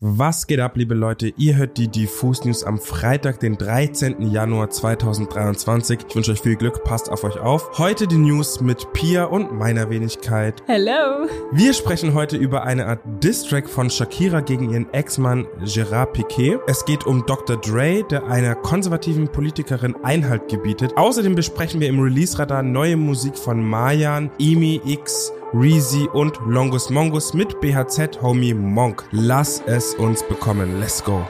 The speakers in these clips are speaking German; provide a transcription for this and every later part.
Was geht ab, liebe Leute? Ihr hört die Diffus News am Freitag, den 13. Januar 2023. Ich wünsche euch viel Glück, passt auf euch auf. Heute die News mit Pia und meiner Wenigkeit. Hello. Wir sprechen heute über eine Art Distrack von Shakira gegen ihren Ex-Mann Gerard Piquet. Es geht um Dr. Dre, der einer konservativen Politikerin Einhalt gebietet. Außerdem besprechen wir im Release-Radar neue Musik von Mayan, Emi X, Reezy und Longus Mongus mit BHZ Homie Monk. Lass es uns bekommen. Let's go.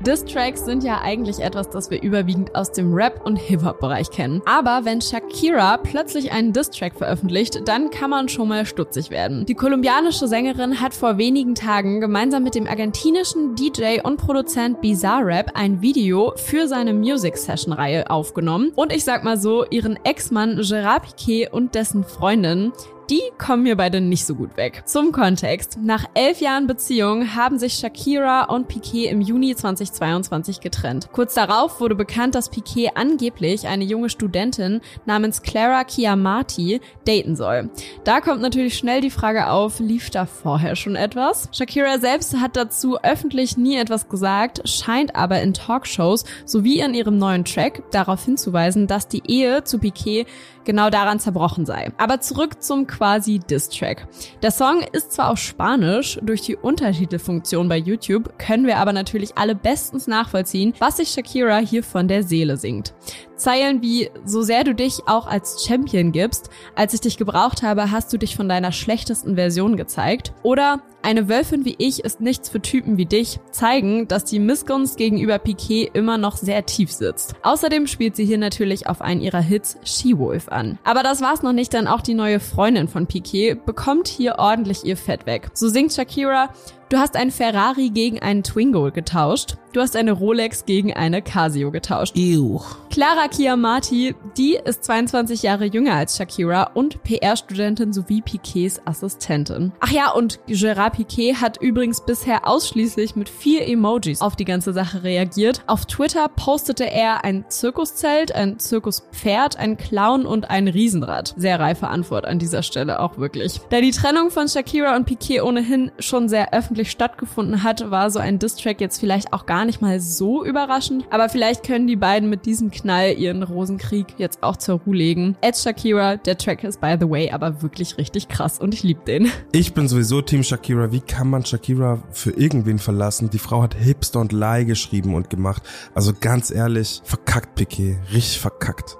Diss-Tracks sind ja eigentlich etwas, das wir überwiegend aus dem Rap- und Hip-Hop-Bereich kennen. Aber wenn Shakira plötzlich einen Diss-Track veröffentlicht, dann kann man schon mal stutzig werden. Die kolumbianische Sängerin hat vor wenigen Tagen gemeinsam mit dem argentinischen DJ und Produzent Bizarrap ein Video für seine Music-Session-Reihe aufgenommen. Und ich sag mal so, ihren Ex-Mann Gerard Piquet und dessen Freundin die kommen mir beide nicht so gut weg. Zum Kontext. Nach elf Jahren Beziehung haben sich Shakira und Piquet im Juni 2022 getrennt. Kurz darauf wurde bekannt, dass Piquet angeblich eine junge Studentin namens Clara Chiamati daten soll. Da kommt natürlich schnell die Frage auf, lief da vorher schon etwas? Shakira selbst hat dazu öffentlich nie etwas gesagt, scheint aber in Talkshows sowie in ihrem neuen Track darauf hinzuweisen, dass die Ehe zu Piquet genau daran zerbrochen sei. Aber zurück zum quasi Diss-Track. Der Song ist zwar auf Spanisch, durch die Untertitelfunktion bei YouTube können wir aber natürlich alle bestens nachvollziehen, was sich Shakira hier von der Seele singt. Zeilen wie, so sehr du dich auch als Champion gibst, als ich dich gebraucht habe, hast du dich von deiner schlechtesten Version gezeigt. Oder eine Wölfin wie ich ist nichts für Typen wie dich, zeigen, dass die Missgunst gegenüber Piquet immer noch sehr tief sitzt. Außerdem spielt sie hier natürlich auf einen ihrer Hits She-Wolf an. Aber das war's noch nicht, denn auch die neue Freundin von Piquet bekommt hier ordentlich ihr Fett weg. So singt Shakira, Du hast einen Ferrari gegen einen Twingo getauscht. Du hast eine Rolex gegen eine Casio getauscht. Ew. Clara Chiamati, die ist 22 Jahre jünger als Shakira und PR-Studentin sowie Piquets Assistentin. Ach ja, und Gerard Piquet hat übrigens bisher ausschließlich mit vier Emojis auf die ganze Sache reagiert. Auf Twitter postete er ein Zirkuszelt, ein Zirkuspferd, ein Clown und ein Riesenrad. Sehr reife Antwort an dieser Stelle auch wirklich. Da die Trennung von Shakira und Piquet ohnehin schon sehr öffentlich öffentlich stattgefunden hat, war so ein Distrack jetzt vielleicht auch gar nicht mal so überraschend. Aber vielleicht können die beiden mit diesem Knall ihren Rosenkrieg jetzt auch zur Ruhe legen. Ed Shakira, der Track ist by the way aber wirklich richtig krass und ich liebe den. Ich bin sowieso Team Shakira. Wie kann man Shakira für irgendwen verlassen? Die Frau hat Hipster und Lie geschrieben und gemacht. Also ganz ehrlich, verkackt Piquet. Richtig verkackt.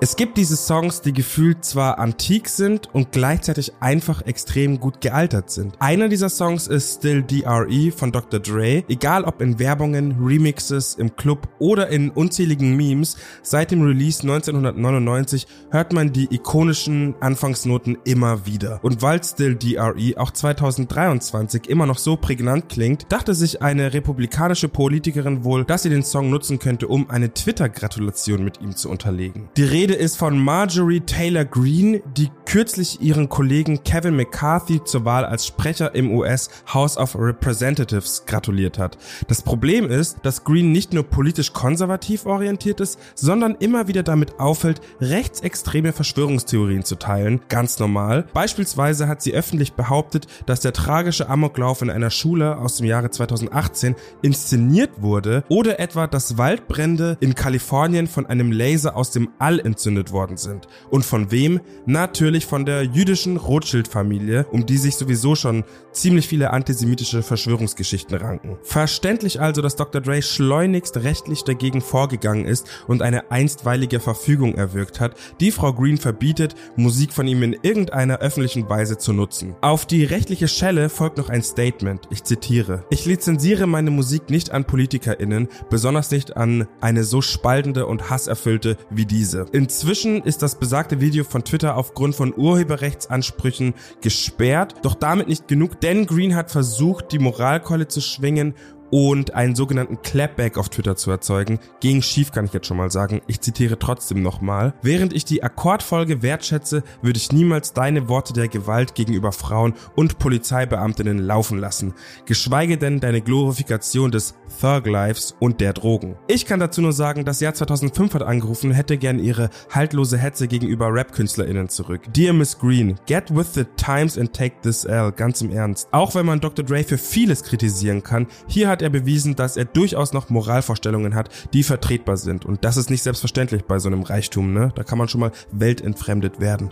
Es gibt diese Songs, die gefühlt zwar antik sind und gleichzeitig einfach extrem gut gealtert sind. Einer dieser Songs ist Still DRE von Dr. Dre. Egal ob in Werbungen, Remixes, im Club oder in unzähligen Memes, seit dem Release 1999 hört man die ikonischen Anfangsnoten immer wieder. Und weil Still DRE auch 2023 immer noch so prägnant klingt, dachte sich eine republikanische Politikerin wohl, dass sie den Song nutzen könnte, um eine Twitter-Gratulation mit ihm zu unterlegen. Die Rede Rede ist von Marjorie Taylor Greene, die kürzlich ihren Kollegen Kevin McCarthy zur Wahl als Sprecher im US House of Representatives gratuliert hat. Das Problem ist, dass Greene nicht nur politisch konservativ orientiert ist, sondern immer wieder damit auffällt, rechtsextreme Verschwörungstheorien zu teilen, ganz normal. Beispielsweise hat sie öffentlich behauptet, dass der tragische Amoklauf in einer Schule aus dem Jahre 2018 inszeniert wurde oder etwa, dass Waldbrände in Kalifornien von einem Laser aus dem All angezündet worden sind. Und von wem? Natürlich von der jüdischen Rothschild-Familie, um die sich sowieso schon ziemlich viele antisemitische Verschwörungsgeschichten ranken. Verständlich also, dass Dr. Dre schleunigst rechtlich dagegen vorgegangen ist und eine einstweilige Verfügung erwirkt hat, die Frau Green verbietet, Musik von ihm in irgendeiner öffentlichen Weise zu nutzen. Auf die rechtliche Schelle folgt noch ein Statement. Ich zitiere. Ich lizenziere meine Musik nicht an PolitikerInnen, besonders nicht an eine so spaltende und hasserfüllte wie diese. In Inzwischen ist das besagte Video von Twitter aufgrund von Urheberrechtsansprüchen gesperrt, doch damit nicht genug, denn Green hat versucht, die Moralkeule zu schwingen und einen sogenannten Clapback auf Twitter zu erzeugen. Gegen schief kann ich jetzt schon mal sagen. Ich zitiere trotzdem nochmal. Während ich die Akkordfolge wertschätze, würde ich niemals deine Worte der Gewalt gegenüber Frauen und Polizeibeamtinnen laufen lassen. Geschweige denn deine Glorifikation des Thug Lives und der Drogen. Ich kann dazu nur sagen, das Jahr 2005 hat angerufen, hätte gern ihre haltlose Hetze gegenüber Rap-KünstlerInnen zurück. Dear Miss Green, get with the times and take this L, ganz im Ernst. Auch wenn man Dr. Dre für vieles kritisieren kann, hier hat er bewiesen, dass er durchaus noch Moralvorstellungen hat, die vertretbar sind. Und das ist nicht selbstverständlich bei so einem Reichtum, ne? Da kann man schon mal weltentfremdet werden.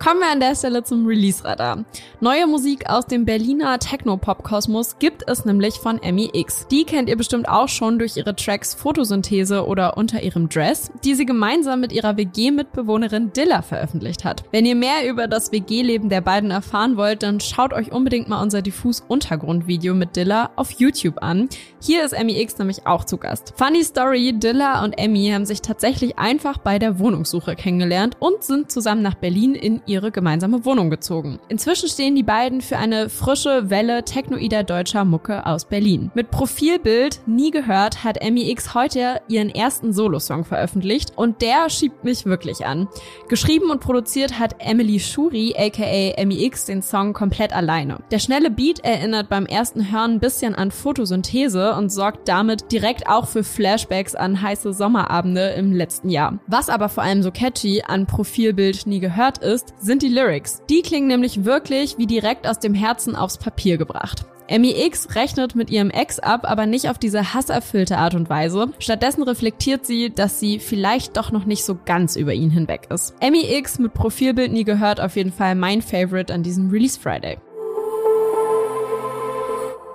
Kommen wir an der Stelle zum Release-Radar. Neue Musik aus dem Berliner Techno-Pop-Kosmos gibt es nämlich von Emmy X. Die kennt ihr bestimmt auch schon durch ihre Tracks Photosynthese oder Unter ihrem Dress, die sie gemeinsam mit ihrer WG-Mitbewohnerin Dilla veröffentlicht hat. Wenn ihr mehr über das WG-Leben der beiden erfahren wollt, dann schaut euch unbedingt mal unser diffus Untergrund-Video mit Dilla auf YouTube an. Hier ist Emmy X nämlich auch zu Gast. Funny Story, Dilla und Emmy haben sich tatsächlich einfach bei der Wohnungssuche kennengelernt und sind zusammen nach Berlin in ihre gemeinsame Wohnung gezogen. Inzwischen stehen die beiden für eine frische Welle technoider deutscher Mucke aus Berlin. Mit Profilbild Nie gehört hat Emmy X heute ihren ersten Solosong veröffentlicht und der schiebt mich wirklich an. Geschrieben und produziert hat Emily Shuri aka Emmy X den Song komplett alleine. Der schnelle Beat erinnert beim ersten Hören ein bisschen an Photosynthese und sorgt damit direkt auch für Flashbacks an heiße Sommerabende im letzten Jahr. Was aber vor allem so catchy an Profilbild Nie gehört ist, sind die Lyrics. Die klingen nämlich wirklich wie direkt aus dem Herzen aufs Papier gebracht. Emmy X rechnet mit ihrem Ex ab, aber nicht auf diese hasserfüllte Art und Weise. Stattdessen reflektiert sie, dass sie vielleicht doch noch nicht so ganz über ihn hinweg ist. Emmy X mit Profilbild nie gehört auf jeden Fall mein Favorite an diesem Release Friday.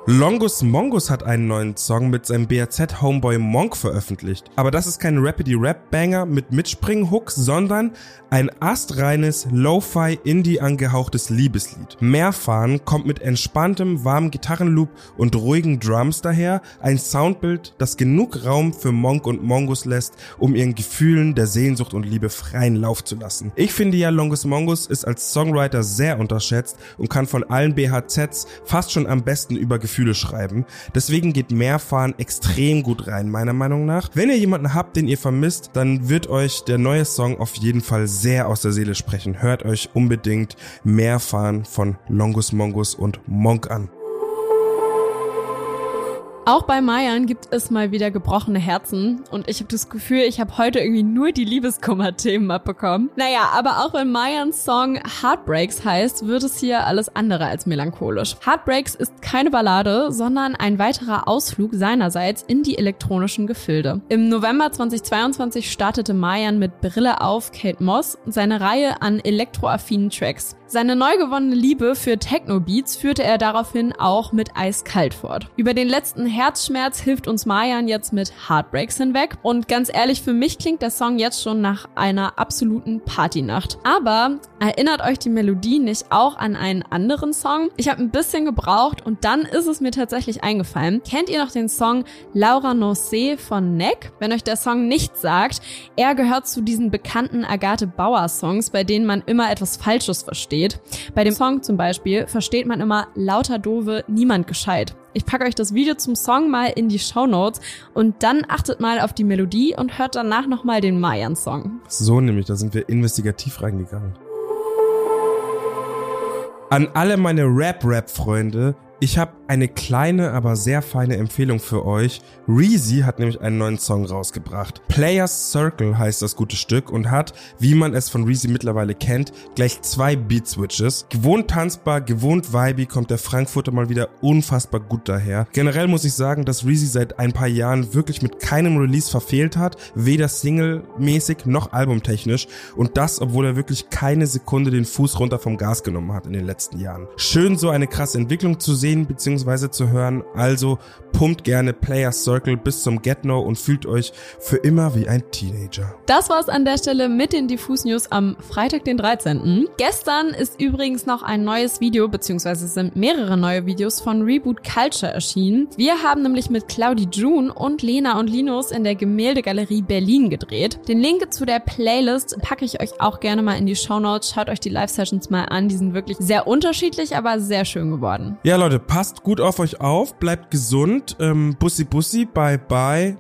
Longus Mongus hat einen neuen Song mit seinem BRZ Homeboy Monk veröffentlicht. Aber das ist kein Rapidy Rap Banger mit Mitspringen-Hooks, sondern ein astreines Lo-Fi Indie angehauchtes Liebeslied. Mehrfahren kommt mit entspanntem, warmen Gitarrenloop und ruhigen Drums daher, ein Soundbild, das genug Raum für Monk und Mongus lässt, um ihren Gefühlen der Sehnsucht und Liebe freien Lauf zu lassen. Ich finde ja, Longus Mongus ist als Songwriter sehr unterschätzt und kann von allen BHZs fast schon am besten über Gefühle schreiben. Deswegen geht Mehrfahren extrem gut rein, meiner Meinung nach. Wenn ihr jemanden habt, den ihr vermisst, dann wird euch der neue Song auf jeden Fall sehr aus der Seele sprechen. Hört euch unbedingt Mehrfahren von Longus Mongus und Monk an. Auch bei Mayan gibt es mal wieder gebrochene Herzen und ich habe das Gefühl, ich habe heute irgendwie nur die Liebeskummer-Themen abbekommen. Naja, aber auch wenn Mayans Song Heartbreaks heißt, wird es hier alles andere als melancholisch. Heartbreaks ist keine Ballade, sondern ein weiterer Ausflug seinerseits in die elektronischen Gefilde. Im November 2022 startete Mayan mit Brille auf Kate Moss seine Reihe an elektroaffinen Tracks. Seine neu gewonnene Liebe für Techno-Beats führte er daraufhin auch mit Eiskalt fort. Über den letzten Herzschmerz hilft uns Mayan jetzt mit Heartbreaks hinweg. Und ganz ehrlich, für mich klingt der Song jetzt schon nach einer absoluten Partynacht. Aber erinnert euch die Melodie nicht auch an einen anderen Song? Ich habe ein bisschen gebraucht und dann ist es mir tatsächlich eingefallen. Kennt ihr noch den Song Laura Noce von Neck? Wenn euch der Song nichts sagt, er gehört zu diesen bekannten Agathe Bauer Songs, bei denen man immer etwas Falsches versteht versteht. Bei dem Song zum Beispiel versteht man immer lauter doofe, niemand gescheit. Ich packe euch das Video zum Song mal in die Show Notes und dann achtet mal auf die Melodie und hört danach nochmal den Mayan-Song. So nämlich, da sind wir investigativ reingegangen. An alle meine Rap-Rap-Freunde, ich habe eine kleine, aber sehr feine Empfehlung für euch. Reezy hat nämlich einen neuen Song rausgebracht. Players Circle heißt das gute Stück und hat, wie man es von Reezy mittlerweile kennt, gleich zwei Beat Switches. Gewohnt tanzbar, gewohnt vibey kommt der Frankfurter mal wieder unfassbar gut daher. Generell muss ich sagen, dass Reezy seit ein paar Jahren wirklich mit keinem Release verfehlt hat, weder Single-mäßig noch albumtechnisch und das, obwohl er wirklich keine Sekunde den Fuß runter vom Gas genommen hat in den letzten Jahren. Schön so eine krasse Entwicklung zu sehen sehen bzw. zu hören. Also pumpt gerne Players Circle bis zum Get No und fühlt euch für immer wie ein Teenager. Das war's an der Stelle mit den Diffus News am Freitag, den 13. Gestern ist übrigens noch ein neues Video bzw. sind mehrere neue Videos von Reboot Culture erschienen. Wir haben nämlich mit Claudi June und Lena und Linus in der Gemäldegalerie Berlin gedreht. Den Link zu der Playlist packe ich euch auch gerne mal in die Show Notes. Schaut euch die Live-Sessions mal an. Die sind wirklich sehr unterschiedlich, aber sehr schön geworden. Ja, Leute, Leute, passt gut auf euch auf, bleibt gesund. Ähm, bussi Bussi, bye bye.